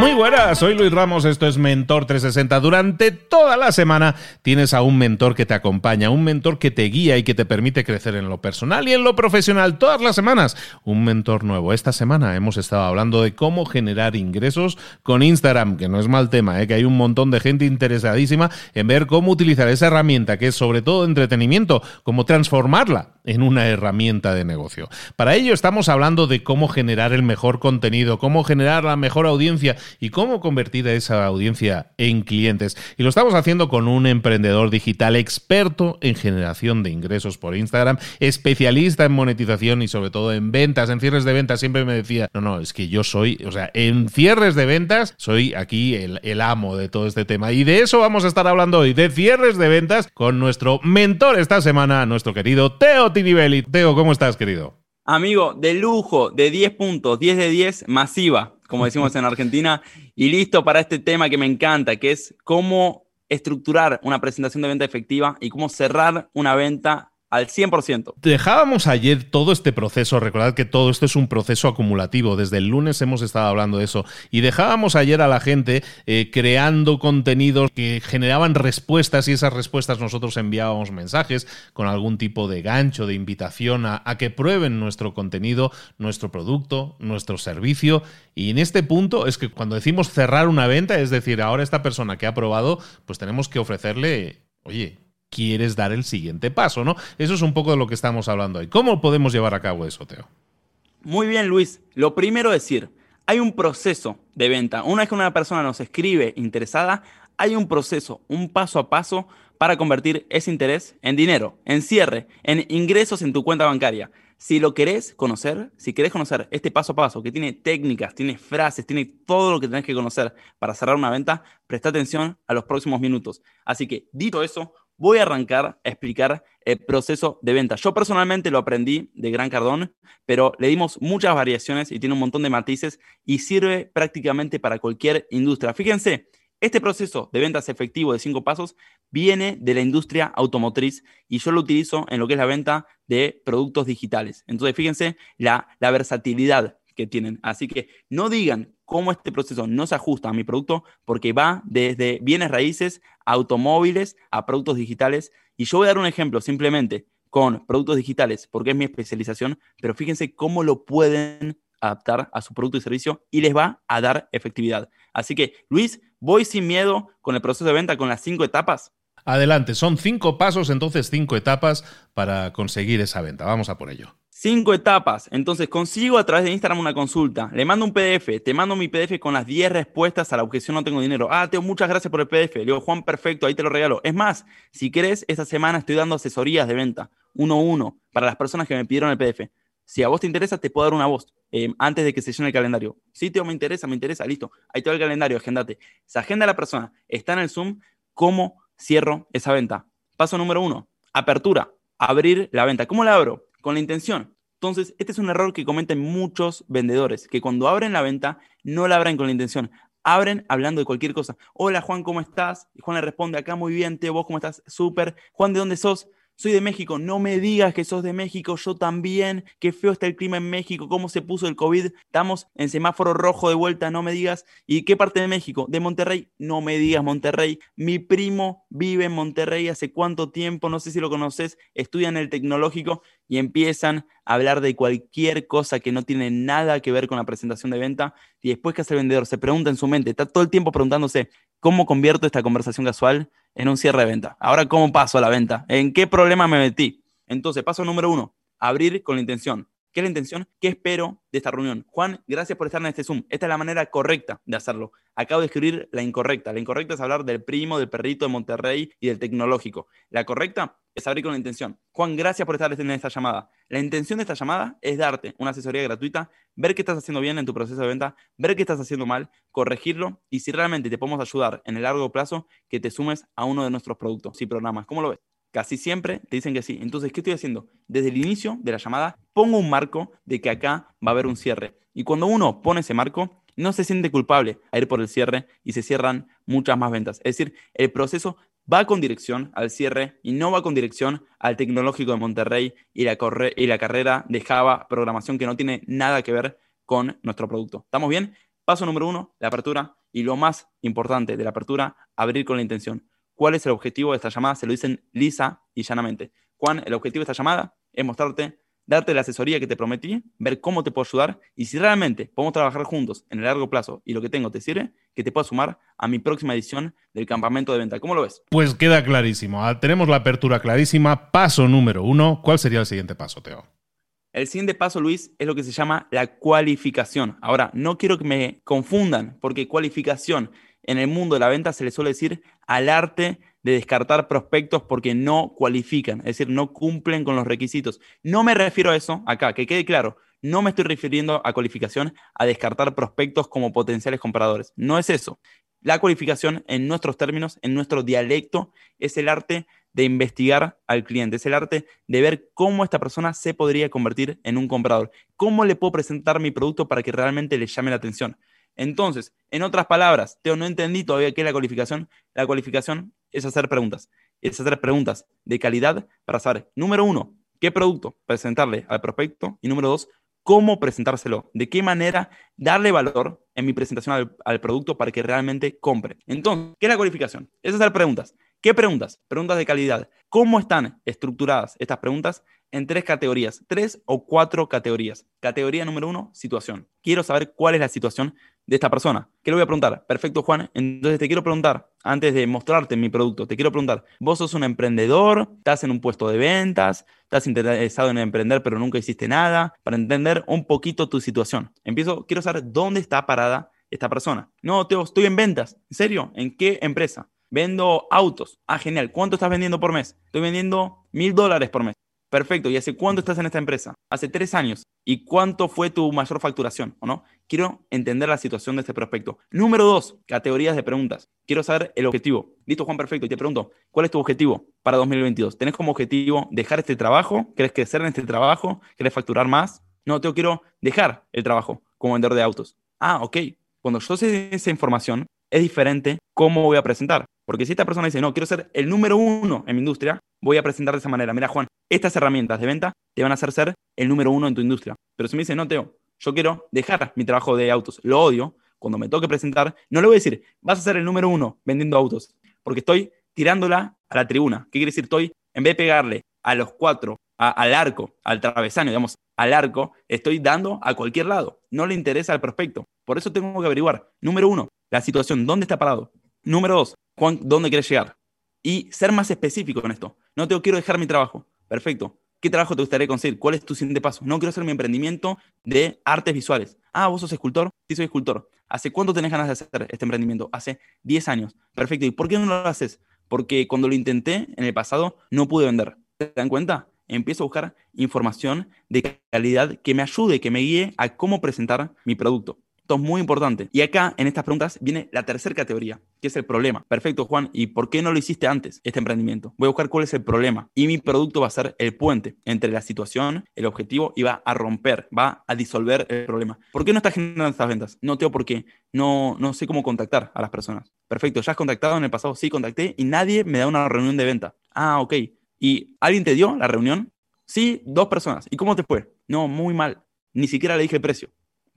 Muy buenas, soy Luis Ramos, esto es Mentor 360. Durante toda la semana tienes a un mentor que te acompaña, un mentor que te guía y que te permite crecer en lo personal y en lo profesional todas las semanas. Un mentor nuevo. Esta semana hemos estado hablando de cómo generar ingresos con Instagram, que no es mal tema, ¿eh? que hay un montón de gente interesadísima en ver cómo utilizar esa herramienta, que es sobre todo entretenimiento, cómo transformarla en una herramienta de negocio. Para ello estamos hablando de cómo generar el mejor contenido, cómo generar la mejor audiencia y cómo convertir esa audiencia en clientes. Y lo estamos haciendo con un emprendedor digital experto en generación de ingresos por Instagram, especialista en monetización y sobre todo en ventas, en cierres de ventas. Siempre me decía, no, no, es que yo soy, o sea, en cierres de ventas soy aquí el, el amo de todo este tema. Y de eso vamos a estar hablando hoy, de cierres de ventas con nuestro mentor esta semana, nuestro querido Teo Tinibelli. Teo, ¿cómo estás, querido? Amigo, de lujo, de 10 puntos, 10 de 10, masiva como decimos en Argentina, y listo para este tema que me encanta, que es cómo estructurar una presentación de venta efectiva y cómo cerrar una venta al 100%. Dejábamos ayer todo este proceso, recordad que todo esto es un proceso acumulativo, desde el lunes hemos estado hablando de eso, y dejábamos ayer a la gente eh, creando contenidos que generaban respuestas y esas respuestas nosotros enviábamos mensajes con algún tipo de gancho, de invitación a, a que prueben nuestro contenido, nuestro producto, nuestro servicio, y en este punto es que cuando decimos cerrar una venta, es decir, ahora esta persona que ha probado, pues tenemos que ofrecerle, oye, quieres dar el siguiente paso, ¿no? Eso es un poco de lo que estamos hablando hoy. ¿Cómo podemos llevar a cabo eso, Teo? Muy bien, Luis. Lo primero es decir, hay un proceso de venta. Una vez que una persona nos escribe interesada, hay un proceso, un paso a paso para convertir ese interés en dinero, en cierre, en ingresos en tu cuenta bancaria. Si lo querés conocer, si querés conocer este paso a paso que tiene técnicas, tiene frases, tiene todo lo que tenés que conocer para cerrar una venta, presta atención a los próximos minutos. Así que, dicho eso, voy a arrancar a explicar el proceso de venta. Yo personalmente lo aprendí de Gran Cardón, pero le dimos muchas variaciones y tiene un montón de matices y sirve prácticamente para cualquier industria. Fíjense, este proceso de ventas efectivo de cinco pasos viene de la industria automotriz y yo lo utilizo en lo que es la venta de productos digitales. Entonces, fíjense la, la versatilidad que tienen. Así que no digan cómo este proceso no se ajusta a mi producto, porque va desde bienes raíces, automóviles, a productos digitales. Y yo voy a dar un ejemplo simplemente con productos digitales, porque es mi especialización, pero fíjense cómo lo pueden adaptar a su producto y servicio y les va a dar efectividad. Así que, Luis, voy sin miedo con el proceso de venta, con las cinco etapas. Adelante, son cinco pasos, entonces cinco etapas para conseguir esa venta. Vamos a por ello. Cinco etapas. Entonces consigo a través de Instagram una consulta. Le mando un PDF. Te mando mi PDF con las 10 respuestas a la objeción no tengo dinero. Ah, Teo, muchas gracias por el PDF. Le digo, Juan, perfecto, ahí te lo regalo. Es más, si querés, esta semana estoy dando asesorías de venta, uno a uno, para las personas que me pidieron el PDF. Si a vos te interesa, te puedo dar una voz eh, antes de que se llene el calendario. Sí, Teo, me interesa, me interesa, listo. Ahí te va el calendario, agendate. Se agenda la persona, está en el Zoom, ¿cómo cierro esa venta? Paso número uno, apertura, abrir la venta. ¿Cómo la abro? Con la intención. Entonces, este es un error que cometen muchos vendedores, que cuando abren la venta, no la abren con la intención. Abren hablando de cualquier cosa. Hola Juan, ¿cómo estás? Y Juan le responde acá muy bien, Teo, ¿vos cómo estás? Súper. Juan, ¿de dónde sos? Soy de México, no me digas que sos de México, yo también, qué feo está el clima en México, cómo se puso el COVID, estamos en semáforo rojo de vuelta, no me digas, ¿y qué parte de México? De Monterrey, no me digas Monterrey, mi primo vive en Monterrey hace cuánto tiempo, no sé si lo conoces, estudia en el tecnológico y empiezan a hablar de cualquier cosa que no tiene nada que ver con la presentación de venta y después que hace el vendedor se pregunta en su mente, está todo el tiempo preguntándose, ¿cómo convierto esta conversación casual en un cierre de venta. Ahora, ¿cómo paso a la venta? ¿En qué problema me metí? Entonces, paso número uno, abrir con la intención. ¿Qué es la intención? ¿Qué espero de esta reunión? Juan, gracias por estar en este Zoom. Esta es la manera correcta de hacerlo. Acabo de escribir la incorrecta. La incorrecta es hablar del primo, del perrito de Monterrey y del tecnológico. La correcta es abrir con la intención. Juan, gracias por estar en esta llamada. La intención de esta llamada es darte una asesoría gratuita, ver qué estás haciendo bien en tu proceso de venta, ver qué estás haciendo mal, corregirlo y si realmente te podemos ayudar en el largo plazo, que te sumes a uno de nuestros productos y programas. ¿Cómo lo ves? Casi siempre te dicen que sí. Entonces, ¿qué estoy haciendo? Desde el inicio de la llamada, pongo un marco de que acá va a haber un cierre. Y cuando uno pone ese marco, no se siente culpable a ir por el cierre y se cierran muchas más ventas. Es decir, el proceso va con dirección al cierre y no va con dirección al tecnológico de Monterrey y la, y la carrera de Java, programación que no tiene nada que ver con nuestro producto. ¿Estamos bien? Paso número uno, la apertura. Y lo más importante de la apertura, abrir con la intención. ¿Cuál es el objetivo de esta llamada? Se lo dicen lisa y llanamente. Juan, el objetivo de esta llamada es mostrarte, darte la asesoría que te prometí, ver cómo te puedo ayudar y si realmente podemos trabajar juntos en el largo plazo y lo que tengo te sirve, que te pueda sumar a mi próxima edición del campamento de venta. ¿Cómo lo ves? Pues queda clarísimo. Ah, tenemos la apertura clarísima. Paso número uno. ¿Cuál sería el siguiente paso, Teo? El siguiente paso, Luis, es lo que se llama la cualificación. Ahora, no quiero que me confundan, porque cualificación en el mundo de la venta se le suele decir al arte de descartar prospectos porque no cualifican, es decir, no cumplen con los requisitos. No me refiero a eso acá, que quede claro, no me estoy refiriendo a cualificación a descartar prospectos como potenciales compradores. No es eso. La cualificación en nuestros términos, en nuestro dialecto, es el arte de investigar al cliente, es el arte de ver cómo esta persona se podría convertir en un comprador, cómo le puedo presentar mi producto para que realmente le llame la atención. Entonces, en otras palabras, Teo, no entendí todavía qué es la cualificación. La cualificación es hacer preguntas. Es hacer preguntas de calidad para saber, número uno, qué producto presentarle al prospecto y número dos, cómo presentárselo, de qué manera darle valor en mi presentación al, producto para que realmente compre. Entonces, ¿qué es la cualificación? Es hacer preguntas. ¿Qué preguntas? Preguntas de calidad. ¿Cómo están estructuradas estas preguntas? en tres categorías, tres o cuatro categorías. Categoría número uno, situación. Quiero saber cuál es la situación de esta persona. ¿Qué le voy a preguntar? Perfecto, Juan. Entonces te quiero preguntar, antes de mostrarte mi producto, te quiero preguntar, ¿vos sos un emprendedor? ¿Estás en un puesto de ventas? ¿Estás interesado en emprender pero nunca hiciste nada? Para entender un poquito tu situación. Empiezo, quiero saber dónde está parada esta persona. No, Teo, estoy en ventas. ¿En serio? ¿En qué empresa? Vendo autos. Ah, genial. ¿Cuánto estás vendiendo por mes? Estoy vendiendo mil dólares por mes. Perfecto. ¿Y hace cuánto estás en esta empresa? Hace tres años. ¿Y cuánto fue tu mayor facturación? ¿O no? Quiero entender la situación de este prospecto. Número dos, categorías de preguntas. Quiero saber el objetivo. Listo, Juan, perfecto. Y te pregunto, ¿cuál es tu objetivo para 2022? ¿Tenés como objetivo dejar este trabajo? ¿Querés crecer en este trabajo? ¿Querés facturar más? No, te quiero dejar el trabajo como vendedor de autos. Ah, ok. Cuando yo sé esa información, es diferente cómo voy a presentar. Porque si esta persona dice, no, quiero ser el número uno en mi industria, voy a presentar de esa manera. Mira, Juan, estas herramientas de venta te van a hacer ser el número uno en tu industria. Pero si me dice, no, Teo, yo quiero dejar mi trabajo de autos, lo odio, cuando me toque presentar, no le voy a decir, vas a ser el número uno vendiendo autos, porque estoy tirándola a la tribuna. ¿Qué quiere decir? Estoy, en vez de pegarle a los cuatro, al arco, al travesaño, digamos, al arco, estoy dando a cualquier lado. No le interesa al prospecto. Por eso tengo que averiguar, número uno, la situación, ¿dónde está parado? Número dos, Juan, ¿dónde quieres llegar? Y ser más específico con esto. No te quiero dejar mi trabajo. Perfecto. ¿Qué trabajo te gustaría conseguir? ¿Cuál es tu siguiente paso? No quiero hacer mi emprendimiento de artes visuales. Ah, vos sos escultor. Sí, soy escultor. ¿Hace cuánto tenés ganas de hacer este emprendimiento? Hace 10 años. Perfecto. ¿Y por qué no lo haces? Porque cuando lo intenté en el pasado no pude vender. ¿Te dan cuenta? Empiezo a buscar información de calidad que me ayude, que me guíe a cómo presentar mi producto. Esto es muy importante. Y acá, en estas preguntas, viene la tercera categoría, que es el problema. Perfecto, Juan. ¿Y por qué no lo hiciste antes, este emprendimiento? Voy a buscar cuál es el problema. Y mi producto va a ser el puente entre la situación, el objetivo, y va a romper, va a disolver el problema. ¿Por qué no estás generando estas ventas? No tengo por qué. No, no sé cómo contactar a las personas. Perfecto, ¿ya has contactado en el pasado? Sí, contacté y nadie me da una reunión de venta. Ah, ok. ¿Y alguien te dio la reunión? Sí, dos personas. ¿Y cómo te fue? No, muy mal. Ni siquiera le dije el precio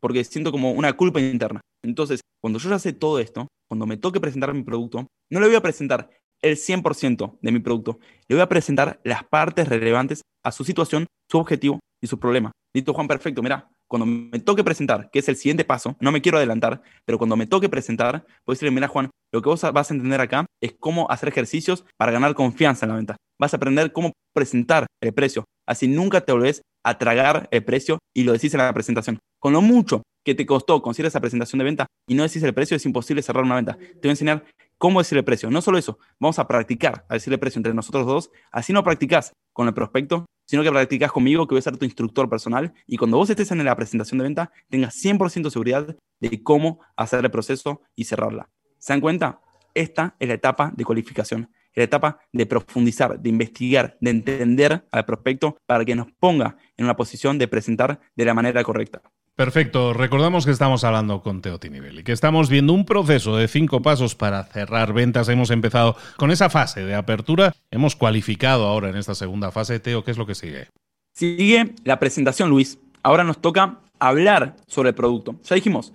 porque siento como una culpa interna. Entonces, cuando yo ya sé todo esto, cuando me toque presentar mi producto, no le voy a presentar el 100% de mi producto, le voy a presentar las partes relevantes a su situación, su objetivo y su problema. Listo, Juan, perfecto. Mira, cuando me toque presentar, que es el siguiente paso, no me quiero adelantar, pero cuando me toque presentar, puedo decirle, mira, Juan, lo que vos vas a entender acá es cómo hacer ejercicios para ganar confianza en la venta. Vas a aprender cómo presentar el precio. Así nunca te volvés a tragar el precio y lo decís en la presentación. Con lo mucho que te costó conseguir esa presentación de venta y no decís el precio, es imposible cerrar una venta. Te voy a enseñar cómo decir el precio. No solo eso, vamos a practicar a decir el precio entre nosotros dos. Así no practicás con el prospecto, sino que practicás conmigo, que voy a ser tu instructor personal. Y cuando vos estés en la presentación de venta, tengas 100% seguridad de cómo hacer el proceso y cerrarla. ¿Se dan cuenta? Esta es la etapa de cualificación la etapa de profundizar, de investigar, de entender al prospecto para que nos ponga en una posición de presentar de la manera correcta. Perfecto. Recordamos que estamos hablando con Teo Tinibel y que estamos viendo un proceso de cinco pasos para cerrar ventas. Hemos empezado con esa fase de apertura. Hemos cualificado ahora en esta segunda fase. Teo, ¿qué es lo que sigue? Sigue la presentación, Luis. Ahora nos toca hablar sobre el producto. Ya dijimos,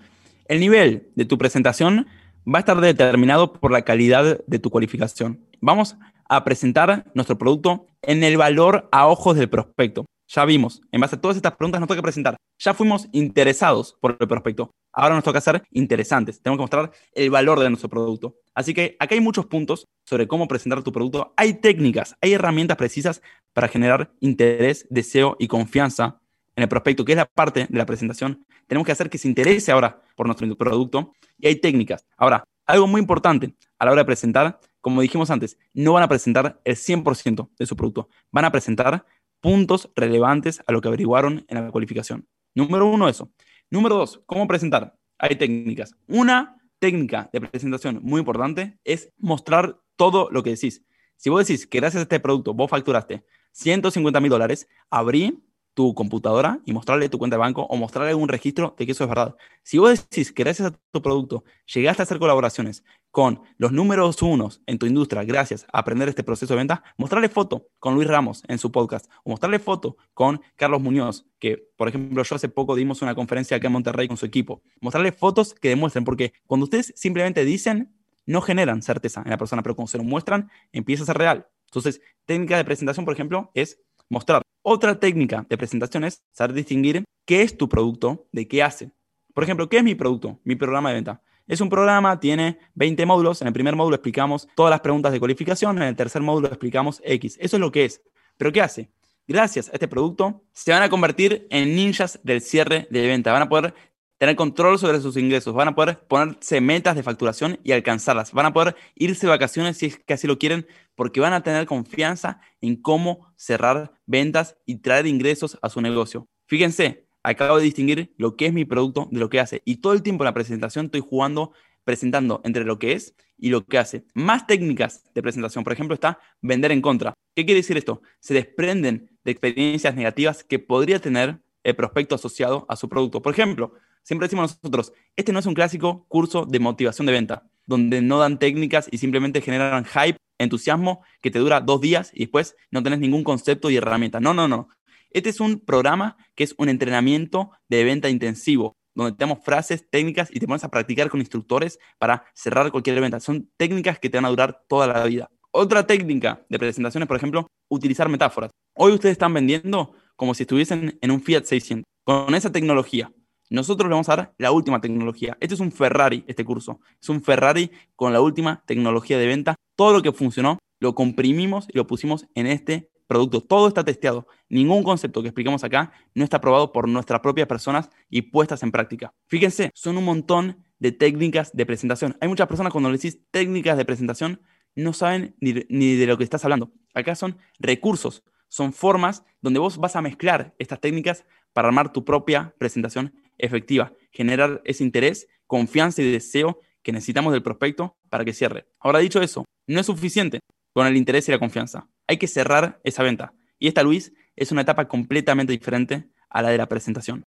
el nivel de tu presentación va a estar determinado por la calidad de tu cualificación. Vamos a presentar nuestro producto en el valor a ojos del prospecto. Ya vimos, en base a todas estas preguntas nos toca presentar. Ya fuimos interesados por el prospecto. Ahora nos toca ser interesantes. Tenemos que mostrar el valor de nuestro producto. Así que acá hay muchos puntos sobre cómo presentar tu producto. Hay técnicas, hay herramientas precisas para generar interés, deseo y confianza en el prospecto, que es la parte de la presentación. Tenemos que hacer que se interese ahora por nuestro producto y hay técnicas. Ahora, algo muy importante a la hora de presentar, como dijimos antes, no van a presentar el 100% de su producto, van a presentar puntos relevantes a lo que averiguaron en la cualificación. Número uno, eso. Número dos, ¿cómo presentar? Hay técnicas. Una técnica de presentación muy importante es mostrar todo lo que decís. Si vos decís que gracias a este producto vos facturaste 150 mil dólares, abrí tu computadora y mostrarle tu cuenta de banco o mostrarle un registro de que eso es verdad. Si vos decís que gracias a tu producto llegaste a hacer colaboraciones con los números unos en tu industria gracias a aprender este proceso de venta, mostrarle foto con Luis Ramos en su podcast o mostrarle foto con Carlos Muñoz, que por ejemplo yo hace poco dimos una conferencia acá en Monterrey con su equipo. Mostrarle fotos que demuestren, porque cuando ustedes simplemente dicen, no generan certeza en la persona, pero cuando se lo muestran, empieza a ser real. Entonces, técnica de presentación, por ejemplo, es mostrar otra técnica de presentación es saber distinguir qué es tu producto de qué hace. Por ejemplo, ¿qué es mi producto? Mi programa de venta. Es un programa, tiene 20 módulos. En el primer módulo explicamos todas las preguntas de cualificación. En el tercer módulo explicamos X. Eso es lo que es. ¿Pero qué hace? Gracias a este producto, se van a convertir en ninjas del cierre de venta. Van a poder tener control sobre sus ingresos, van a poder ponerse metas de facturación y alcanzarlas, van a poder irse de vacaciones si es que así lo quieren, porque van a tener confianza en cómo cerrar ventas y traer ingresos a su negocio. Fíjense, acabo de distinguir lo que es mi producto de lo que hace y todo el tiempo en la presentación estoy jugando, presentando entre lo que es y lo que hace. Más técnicas de presentación, por ejemplo, está vender en contra. ¿Qué quiere decir esto? Se desprenden de experiencias negativas que podría tener el prospecto asociado a su producto. Por ejemplo, Siempre decimos nosotros, este no es un clásico curso de motivación de venta, donde no dan técnicas y simplemente generan hype, entusiasmo, que te dura dos días y después no tenés ningún concepto y herramienta. No, no, no. Este es un programa que es un entrenamiento de venta intensivo, donde te damos frases, técnicas y te pones a practicar con instructores para cerrar cualquier venta. Son técnicas que te van a durar toda la vida. Otra técnica de presentaciones, por ejemplo, utilizar metáforas. Hoy ustedes están vendiendo como si estuviesen en un Fiat 600. Con esa tecnología, nosotros le vamos a dar la última tecnología. Este es un Ferrari, este curso. Es un Ferrari con la última tecnología de venta. Todo lo que funcionó lo comprimimos y lo pusimos en este producto. Todo está testeado. Ningún concepto que expliquemos acá no está aprobado por nuestras propias personas y puestas en práctica. Fíjense, son un montón de técnicas de presentación. Hay muchas personas cuando le decís técnicas de presentación no saben ni, ni de lo que estás hablando. Acá son recursos, son formas donde vos vas a mezclar estas técnicas para armar tu propia presentación efectiva, generar ese interés, confianza y deseo que necesitamos del prospecto para que cierre. Ahora dicho eso, no es suficiente con el interés y la confianza. Hay que cerrar esa venta. Y esta, Luis, es una etapa completamente diferente a la de la presentación.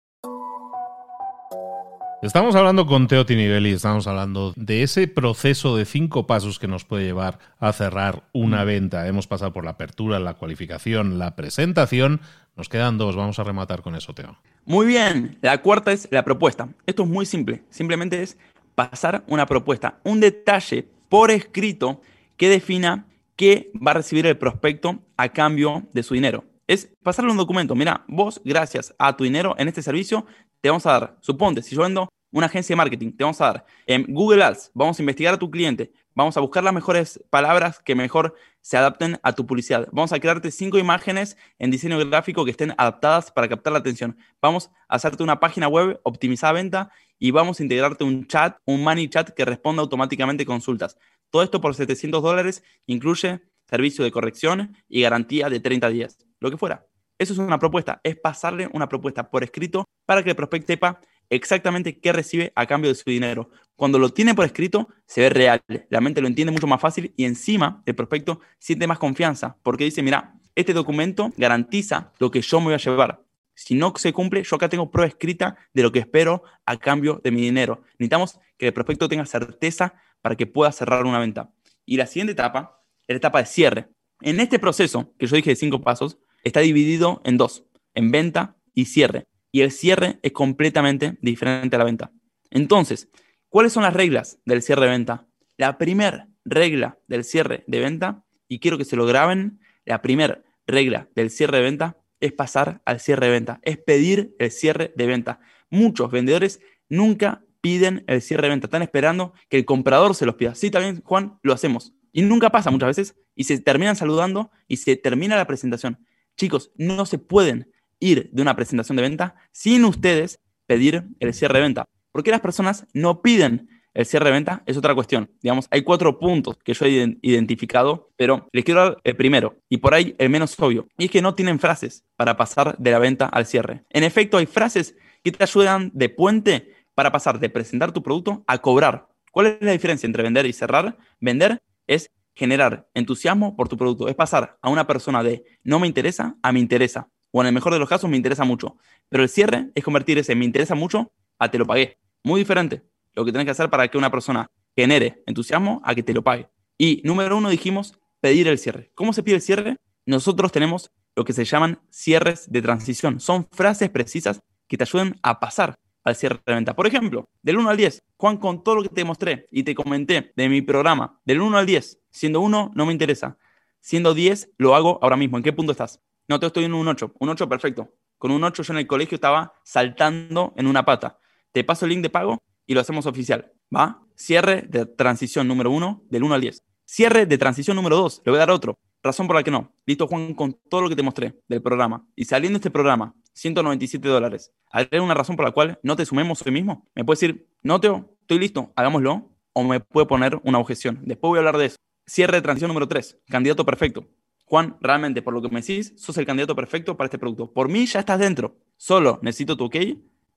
Estamos hablando con Teo Tinivelli, estamos hablando de ese proceso de cinco pasos que nos puede llevar a cerrar una venta. Hemos pasado por la apertura, la cualificación, la presentación. Nos quedan dos, vamos a rematar con eso, Teo. Muy bien, la cuarta es la propuesta. Esto es muy simple, simplemente es pasar una propuesta, un detalle por escrito que defina qué va a recibir el prospecto a cambio de su dinero. Es pasarle un documento. Mira, vos, gracias a tu dinero en este servicio, te vamos a dar, suponte, si yo vendo una agencia de marketing, te vamos a dar en Google Ads, vamos a investigar a tu cliente, vamos a buscar las mejores palabras que mejor se adapten a tu publicidad. Vamos a crearte cinco imágenes en diseño gráfico que estén adaptadas para captar la atención. Vamos a hacerte una página web optimizada venta y vamos a integrarte un chat, un money chat que responda automáticamente consultas. Todo esto por 700 dólares incluye servicio de corrección y garantía de 30 días, lo que fuera. Eso es una propuesta, es pasarle una propuesta por escrito para que el prospecto sepa exactamente qué recibe a cambio de su dinero. Cuando lo tiene por escrito, se ve real, la mente lo entiende mucho más fácil y encima el prospecto siente más confianza porque dice, mira, este documento garantiza lo que yo me voy a llevar. Si no se cumple, yo acá tengo prueba escrita de lo que espero a cambio de mi dinero. Necesitamos que el prospecto tenga certeza para que pueda cerrar una venta. Y la siguiente etapa la etapa de cierre. En este proceso, que yo dije de cinco pasos, está dividido en dos, en venta y cierre. Y el cierre es completamente diferente a la venta. Entonces, ¿cuáles son las reglas del cierre de venta? La primera regla del cierre de venta, y quiero que se lo graben, la primera regla del cierre de venta es pasar al cierre de venta, es pedir el cierre de venta. Muchos vendedores nunca piden el cierre de venta, están esperando que el comprador se los pida. Sí, también, Juan, lo hacemos. Y nunca pasa muchas veces y se terminan saludando y se termina la presentación. Chicos, no se pueden ir de una presentación de venta sin ustedes pedir el cierre de venta. ¿Por qué las personas no piden el cierre de venta es otra cuestión. Digamos, hay cuatro puntos que yo he identificado, pero les quiero dar el primero y por ahí el menos obvio. Y es que no tienen frases para pasar de la venta al cierre. En efecto, hay frases que te ayudan de puente para pasar de presentar tu producto a cobrar. ¿Cuál es la diferencia entre vender y cerrar? Vender es generar entusiasmo por tu producto. Es pasar a una persona de no me interesa a me interesa. O en el mejor de los casos, me interesa mucho. Pero el cierre es convertir ese me interesa mucho a te lo pagué. Muy diferente lo que tienes que hacer para que una persona genere entusiasmo a que te lo pague. Y número uno dijimos pedir el cierre. ¿Cómo se pide el cierre? Nosotros tenemos lo que se llaman cierres de transición. Son frases precisas que te ayuden a pasar al cierre de venta. Por ejemplo, del 1 al 10, Juan, con todo lo que te mostré y te comenté de mi programa, del 1 al 10, siendo 1 no me interesa, siendo 10 lo hago ahora mismo. ¿En qué punto estás? No, te estoy en un 8. Un 8 perfecto. Con un 8 yo en el colegio estaba saltando en una pata. Te paso el link de pago y lo hacemos oficial. ¿Va? Cierre de transición número uno, del 1 al 10. Cierre de transición número 2, le voy a dar otro. Razón por la que no. Listo, Juan, con todo lo que te mostré del programa. Y saliendo este programa, 197 dólares. ¿Hay una razón por la cual no te sumemos hoy mismo? Me puede decir, no, Teo, estoy listo, hagámoslo. O me puede poner una objeción. Después voy a hablar de eso. Cierre de transición número 3, candidato perfecto. Juan, realmente, por lo que me decís, sos el candidato perfecto para este producto. Por mí ya estás dentro. Solo necesito tu ok,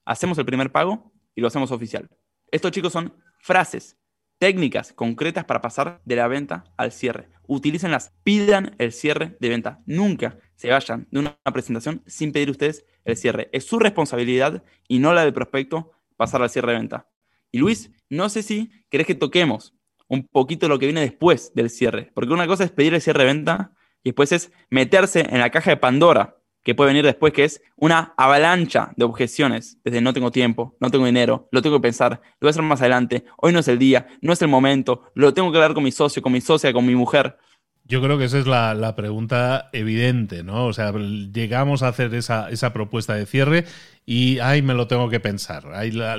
hacemos el primer pago y lo hacemos oficial. Estos chicos son frases, técnicas concretas para pasar de la venta al cierre. Utilícenlas, pidan el cierre de venta. Nunca se vayan de una presentación sin pedir ustedes el cierre. Es su responsabilidad y no la del prospecto pasar al cierre de venta. Y Luis, no sé si querés que toquemos un poquito lo que viene después del cierre, porque una cosa es pedir el cierre de venta y después es meterse en la caja de Pandora que puede venir después, que es una avalancha de objeciones, desde no tengo tiempo, no tengo dinero, lo tengo que pensar, lo voy a hacer más adelante, hoy no es el día, no es el momento, lo tengo que hablar con mi socio, con mi socia, con mi mujer. Yo creo que esa es la, pregunta evidente, ¿no? O sea, llegamos a hacer esa, esa propuesta de cierre y, ay, me lo tengo que pensar.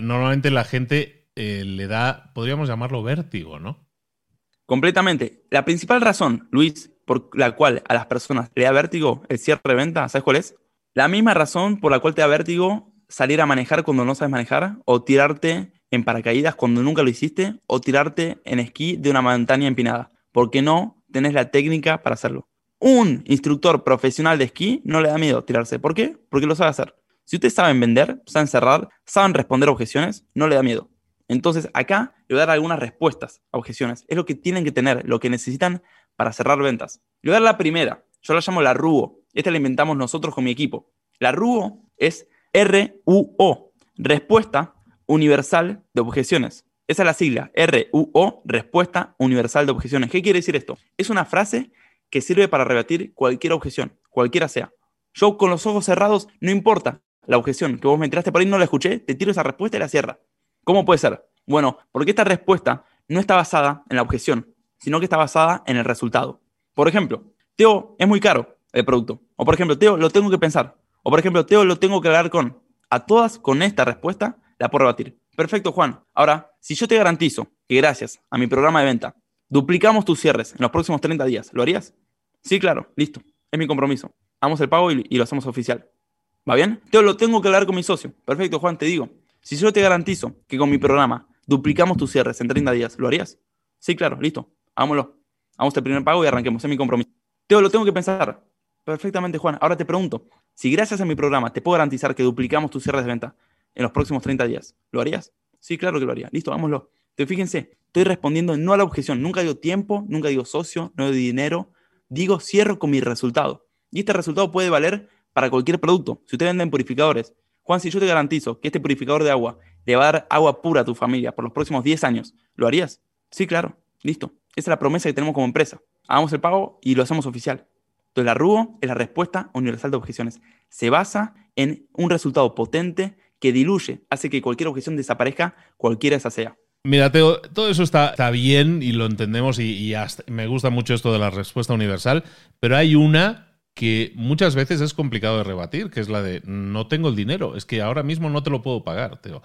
Normalmente la gente eh, le da, podríamos llamarlo vértigo, ¿no? Completamente. La principal razón, Luis, por la cual a las personas le da vértigo el cierre de venta, ¿sabes cuál es? La misma razón por la cual te da vértigo salir a manejar cuando no sabes manejar, o tirarte en paracaídas cuando nunca lo hiciste, o tirarte en esquí de una montaña empinada, porque no tenés la técnica para hacerlo. Un instructor profesional de esquí no le da miedo tirarse. ¿Por qué? Porque lo sabe hacer. Si ustedes saben vender, saben cerrar, saben responder objeciones, no le da miedo. Entonces, acá le voy a dar algunas respuestas a objeciones. Es lo que tienen que tener, lo que necesitan para cerrar ventas. Le voy a dar la primera. Yo la llamo la RUO. Esta la inventamos nosotros con mi equipo. La RUO es R-U-O, Respuesta Universal de Objeciones. Esa es la sigla, R-U-O, Respuesta Universal de Objeciones. ¿Qué quiere decir esto? Es una frase que sirve para rebatir cualquier objeción, cualquiera sea. Yo con los ojos cerrados, no importa la objeción que vos me tiraste por ahí, no la escuché, te tiro esa respuesta y la cierra. ¿Cómo puede ser? Bueno, porque esta respuesta no está basada en la objeción, sino que está basada en el resultado. Por ejemplo, Teo, es muy caro el producto. O por ejemplo, Teo, lo tengo que pensar. O por ejemplo, Teo, lo tengo que hablar con. A todas con esta respuesta la puedo rebatir. Perfecto, Juan. Ahora, si yo te garantizo que gracias a mi programa de venta duplicamos tus cierres en los próximos 30 días, ¿lo harías? Sí, claro, listo. Es mi compromiso. Hagamos el pago y, y lo hacemos oficial. ¿Va bien? Teo, lo tengo que hablar con mi socio. Perfecto, Juan, te digo. Si yo te garantizo que con mi programa duplicamos tus cierres en 30 días, ¿lo harías? Sí, claro, listo. Hagámoslo. Hagamos el primer pago y arranquemos. Es mi compromiso. Teo, lo tengo que pensar. Perfectamente, Juan. Ahora te pregunto, si gracias a mi programa te puedo garantizar que duplicamos tus cierres de venta en los próximos 30 días, ¿lo harías? Sí, claro que lo haría. Listo, hagámoslo. Entonces, fíjense, estoy respondiendo no a la objeción. Nunca digo tiempo, nunca digo socio, no digo dinero. Digo cierro con mi resultado. Y este resultado puede valer para cualquier producto. Si ustedes venden purificadores, Juan, si yo te garantizo que este purificador de agua le va a dar agua pura a tu familia por los próximos 10 años, ¿lo harías? Sí, claro. Listo. Esa es la promesa que tenemos como empresa. Hagamos el pago y lo hacemos oficial. Entonces, la RUO es la respuesta universal de objeciones. Se basa en un resultado potente que diluye, hace que cualquier objeción desaparezca, cualquiera esa sea. Mira, Teo, todo eso está, está bien y lo entendemos y, me gusta mucho esto de la respuesta universal, pero hay una que muchas veces es complicado de rebatir, que es la de no tengo el dinero, es que ahora mismo no te lo puedo pagar, Teo.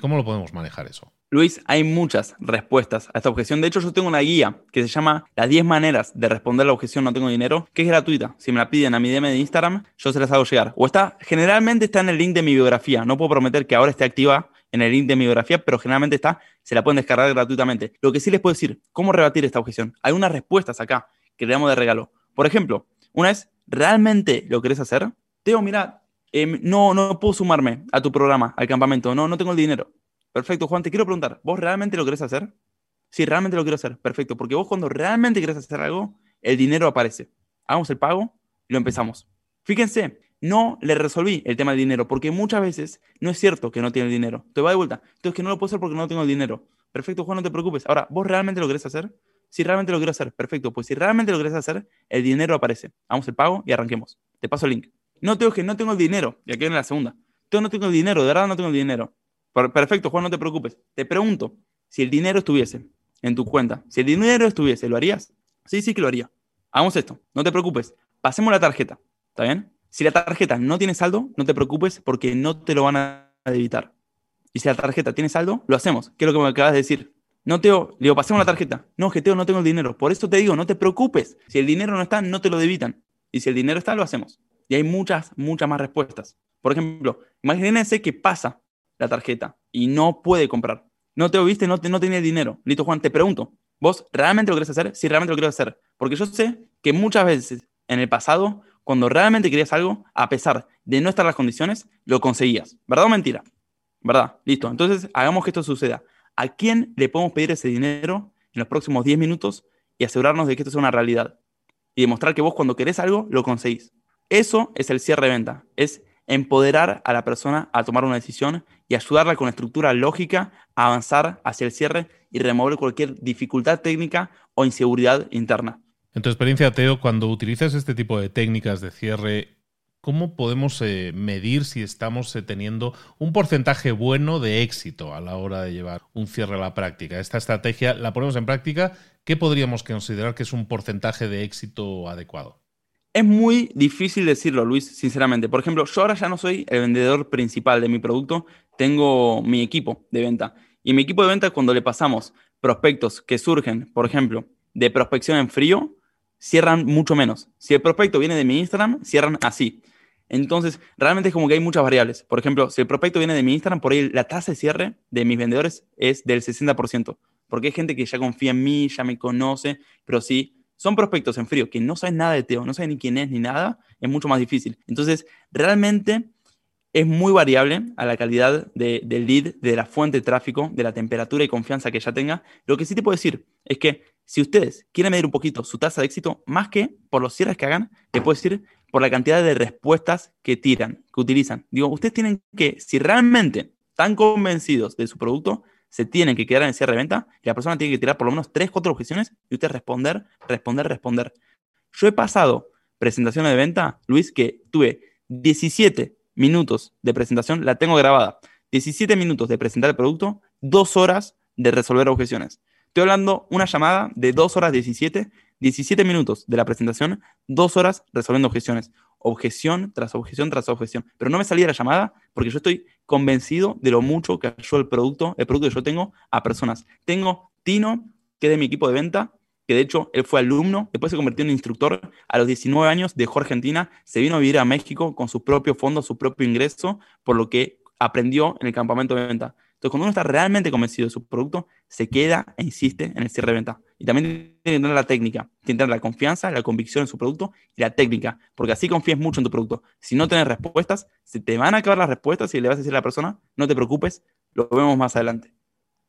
¿Cómo lo podemos manejar eso? Luis, hay muchas respuestas a esta objeción. De hecho, yo tengo una guía que se llama Las 10 maneras de responder la objeción no tengo dinero, que es gratuita. Si me la piden a mi DM de Instagram, yo se las hago llegar. O está, generalmente está en el link de mi biografía. No puedo prometer que ahora esté activa en el link de mi biografía, pero generalmente está, se la pueden descargar gratuitamente. Lo que sí les puedo decir, ¿cómo rebatir esta objeción? Hay unas respuestas acá que le damos de regalo. Por ejemplo, una es ¿realmente lo querés hacer? Teo, mira, em, no, no puedo sumarme a tu programa, al campamento, no, no tengo el dinero. Perfecto, Juan, te quiero preguntar, ¿vos realmente lo querés hacer? Sí, realmente lo quiero hacer, perfecto, porque vos cuando realmente querés hacer algo, el dinero aparece. Hagamos el pago y lo empezamos. Fíjense, no le resolví el tema del dinero, porque muchas veces no es cierto que no tiene el dinero. Te va de vuelta. Entonces, que no lo puedo hacer porque no tengo el dinero. Perfecto, Juan, no te preocupes. Ahora, ¿vos realmente lo querés hacer? Si realmente lo quiero hacer, perfecto. Pues si realmente lo querés hacer, el dinero aparece. Hagamos el pago y arranquemos. Te paso el link. No tengo que no tengo el dinero. Y aquí viene la segunda. Yo no tengo el dinero, de verdad no tengo el dinero. Perfecto, Juan, no te preocupes. Te pregunto, si el dinero estuviese en tu cuenta, si el dinero estuviese, ¿lo harías? Sí, sí que lo haría. Hagamos esto, no te preocupes. Pasemos la tarjeta, ¿está bien? Si la tarjeta no tiene saldo, no te preocupes porque no te lo van a debitar. Y si la tarjeta tiene saldo, lo hacemos. ¿Qué es lo que me acabas de decir? No, Teo, le digo, pasemos la tarjeta. No, que Teo, no tengo el dinero. Por eso te digo, no te preocupes. Si el dinero no está, no te lo debitan. Y si el dinero está, lo hacemos. Y hay muchas, muchas más respuestas. Por ejemplo, imagínense que pasa la tarjeta y no puede comprar. No te viste, no, te, no tiene dinero. Listo, Juan, te pregunto, ¿vos realmente lo querés hacer? Sí, realmente lo quiero hacer. Porque yo sé que muchas veces en el pasado, cuando realmente querías algo, a pesar de no estar las condiciones, lo conseguías. ¿Verdad o mentira? ¿Verdad? Listo. Entonces, hagamos que esto suceda a quién le podemos pedir ese dinero en los próximos 10 minutos y asegurarnos de que esto sea una realidad. Y demostrar que vos cuando querés algo, lo conseguís. Eso es el cierre de venta. Es empoderar a la persona a tomar una decisión y ayudarla con estructura lógica a avanzar hacia el cierre y remover cualquier dificultad técnica o inseguridad interna. En tu experiencia, Teo, cuando utilizas este tipo de técnicas de cierre, ¿Cómo podemos eh, medir si estamos eh, teniendo un porcentaje bueno de éxito a la hora de llevar un cierre a la práctica? Esta estrategia la ponemos en práctica. ¿Qué podríamos considerar que es un porcentaje de éxito adecuado? Es muy difícil decirlo, Luis, sinceramente. Por ejemplo, yo ahora ya no soy el vendedor principal de mi producto, tengo mi equipo de venta. Y mi equipo de venta, cuando le pasamos prospectos que surgen, por ejemplo, de prospección en frío, cierran mucho menos. Si el prospecto viene de mi Instagram, cierran así. Entonces, realmente es como que hay muchas variables. Por ejemplo, si el prospecto viene de mi Instagram, por ahí la tasa de cierre de mis vendedores es del 60%, porque hay gente que ya confía en mí, ya me conoce, pero si son prospectos en frío que no saben nada de Teo, no saben ni quién es ni nada, es mucho más difícil. Entonces, realmente es muy variable a la calidad del lead, de la fuente de tráfico, de la temperatura y confianza que ya tenga. Lo que sí te puedo decir es que si ustedes quieren medir un poquito su tasa de éxito, más que por los cierres que hagan, te puedo decir por la cantidad de respuestas que tiran, que utilizan. Digo, ustedes tienen que, si realmente están convencidos de su producto, se tienen que quedar en el cierre de venta la persona tiene que tirar por lo menos 3, 4 objeciones y usted responder, responder, responder. Yo he pasado presentaciones de venta, Luis, que tuve 17 minutos de presentación, la tengo grabada. 17 minutos de presentar el producto, 2 horas de resolver objeciones. Estoy hablando una llamada de 2 horas 17 17 minutos de la presentación, 2 horas resolviendo objeciones. Objeción tras objeción tras objeción. Pero no me salía la llamada porque yo estoy convencido de lo mucho que ayudó el producto, el producto que yo tengo a personas. Tengo Tino, que es de mi equipo de venta, que de hecho él fue alumno, después se convirtió en instructor a los 19 años, dejó Argentina, se vino a vivir a México con su propio fondo, su propio ingreso, por lo que aprendió en el campamento de venta. Entonces, cuando uno está realmente convencido de su producto, se queda e insiste en el cierre de venta. Y también tiene que tener la técnica, tiene que tener la confianza, la convicción en su producto y la técnica, porque así confías mucho en tu producto. Si no tienes respuestas, se te van a acabar las respuestas y le vas a decir a la persona, no te preocupes, lo vemos más adelante.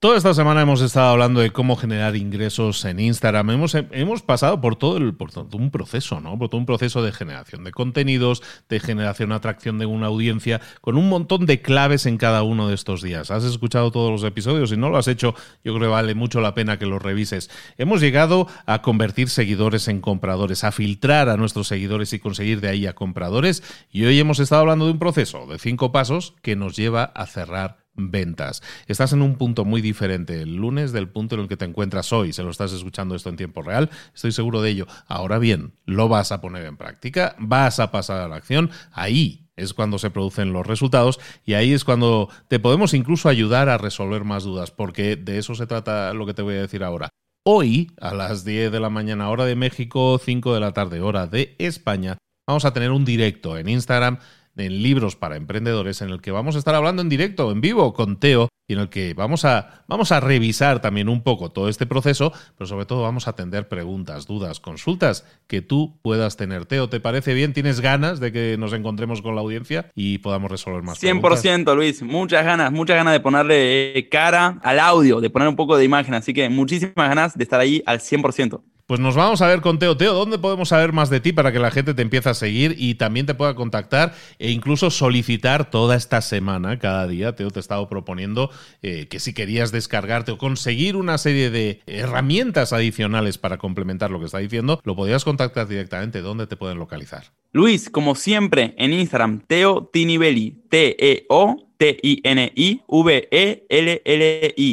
Toda esta semana hemos estado hablando de cómo generar ingresos en Instagram. Hemos, hemos pasado por todo, el, por todo un proceso, ¿no? Por todo un proceso de generación de contenidos, de generación, atracción de una audiencia, con un montón de claves en cada uno de estos días. ¿Has escuchado todos los episodios? Si no lo has hecho, yo creo que vale mucho la pena que los revises. Hemos llegado a convertir seguidores en compradores, a filtrar a nuestros seguidores y conseguir de ahí a compradores. Y hoy hemos estado hablando de un proceso de cinco pasos que nos lleva a cerrar ventas. Estás en un punto muy diferente el lunes del punto en el que te encuentras hoy. Se lo estás escuchando esto en tiempo real, estoy seguro de ello. Ahora bien, lo vas a poner en práctica, vas a pasar a la acción. Ahí es cuando se producen los resultados y ahí es cuando te podemos incluso ayudar a resolver más dudas, porque de eso se trata lo que te voy a decir ahora. Hoy, a las 10 de la mañana hora de México, 5 de la tarde hora de España, vamos a tener un directo en Instagram en Libros para Emprendedores, en el que vamos a estar hablando en directo, en vivo, con Teo, y en el que vamos a, vamos a revisar también un poco todo este proceso, pero sobre todo vamos a atender preguntas, dudas, consultas que tú puedas tener. Teo, ¿te parece bien? ¿Tienes ganas de que nos encontremos con la audiencia y podamos resolver más 100%, preguntas? Luis, muchas ganas, muchas ganas de ponerle cara al audio, de poner un poco de imagen, así que muchísimas ganas de estar ahí al 100%. Pues nos vamos a ver con Teo. Teo, ¿dónde podemos saber más de ti para que la gente te empiece a seguir y también te pueda contactar e incluso solicitar toda esta semana, cada día? Teo te he estado proponiendo eh, que si querías descargarte o conseguir una serie de herramientas adicionales para complementar lo que está diciendo, lo podrías contactar directamente. ¿Dónde te pueden localizar? Luis, como siempre, en Instagram, Teo Tinibelli, T-E-O T-I-N-I-V-E-L-L-I,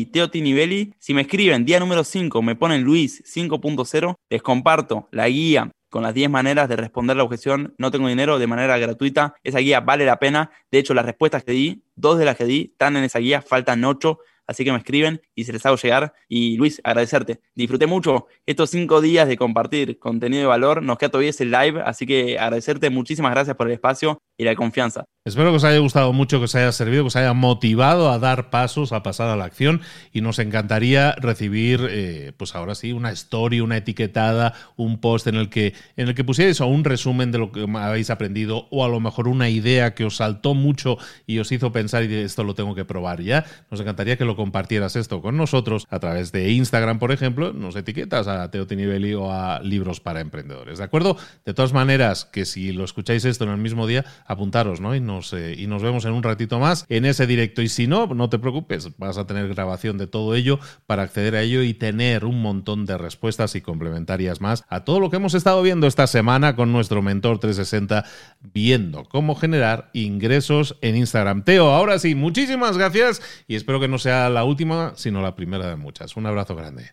Teo Tinibelli. Si me escriben día número 5, me ponen Luis 5.0, les comparto la guía con las 10 maneras de responder la objeción, no tengo dinero, de manera gratuita. Esa guía vale la pena. De hecho, las respuestas que di, dos de las que di, están en esa guía, faltan 8 así que me escriben y se les hago llegar. Y Luis, agradecerte. Disfruté mucho estos cinco días de compartir contenido de valor. Nos queda todavía ese live, así que agradecerte. Muchísimas gracias por el espacio y la confianza. Espero que os haya gustado mucho, que os haya servido, que os haya motivado a dar pasos, a pasar a la acción y nos encantaría recibir, eh, pues ahora sí, una story, una etiquetada, un post en el que en el que pusierais un resumen de lo que habéis aprendido o a lo mejor una idea que os saltó mucho y os hizo pensar y esto lo tengo que probar ya. Nos encantaría que lo compartieras esto con nosotros a través de Instagram, por ejemplo, nos etiquetas a Teo Tinibelli o a Libros para Emprendedores, ¿de acuerdo? De todas maneras, que si lo escucháis esto en el mismo día, apuntaros, ¿no? Y nos, eh, y nos vemos en un ratito más en ese directo. Y si no, no te preocupes, vas a tener grabación de todo ello para acceder a ello y tener un montón de respuestas y complementarias más a todo lo que hemos estado viendo esta semana con nuestro mentor 360, viendo cómo generar ingresos en Instagram. Teo, ahora sí, muchísimas gracias y espero que no sea la última, sino la primera de muchas. Un abrazo grande.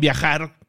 viajar